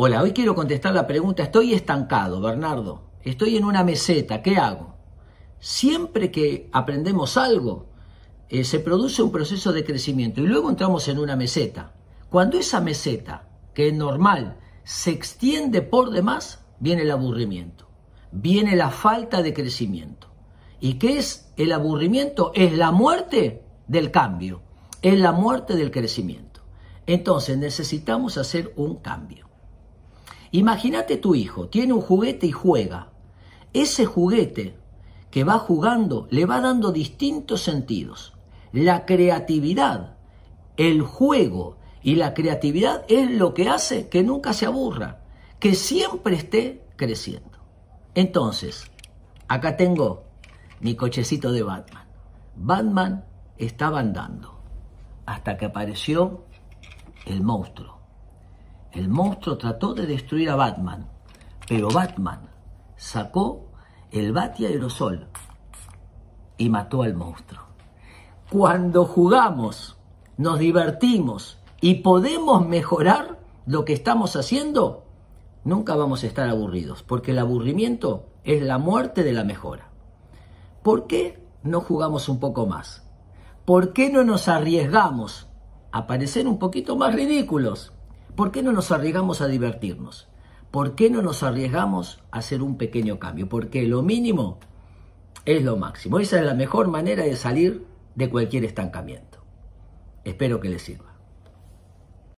Hola, hoy quiero contestar la pregunta, estoy estancado, Bernardo, estoy en una meseta, ¿qué hago? Siempre que aprendemos algo, eh, se produce un proceso de crecimiento y luego entramos en una meseta. Cuando esa meseta, que es normal, se extiende por demás, viene el aburrimiento, viene la falta de crecimiento. ¿Y qué es el aburrimiento? Es la muerte del cambio, es la muerte del crecimiento. Entonces necesitamos hacer un cambio. Imagínate tu hijo, tiene un juguete y juega. Ese juguete que va jugando le va dando distintos sentidos. La creatividad, el juego y la creatividad es lo que hace que nunca se aburra, que siempre esté creciendo. Entonces, acá tengo mi cochecito de Batman. Batman estaba andando hasta que apareció el monstruo. El monstruo trató de destruir a Batman, pero Batman sacó el bati aerosol y mató al monstruo. Cuando jugamos, nos divertimos y podemos mejorar lo que estamos haciendo, nunca vamos a estar aburridos, porque el aburrimiento es la muerte de la mejora. ¿Por qué no jugamos un poco más? ¿Por qué no nos arriesgamos a parecer un poquito más ridículos? ¿Por qué no nos arriesgamos a divertirnos? ¿Por qué no nos arriesgamos a hacer un pequeño cambio? Porque lo mínimo es lo máximo. Esa es la mejor manera de salir de cualquier estancamiento. Espero que les sirva.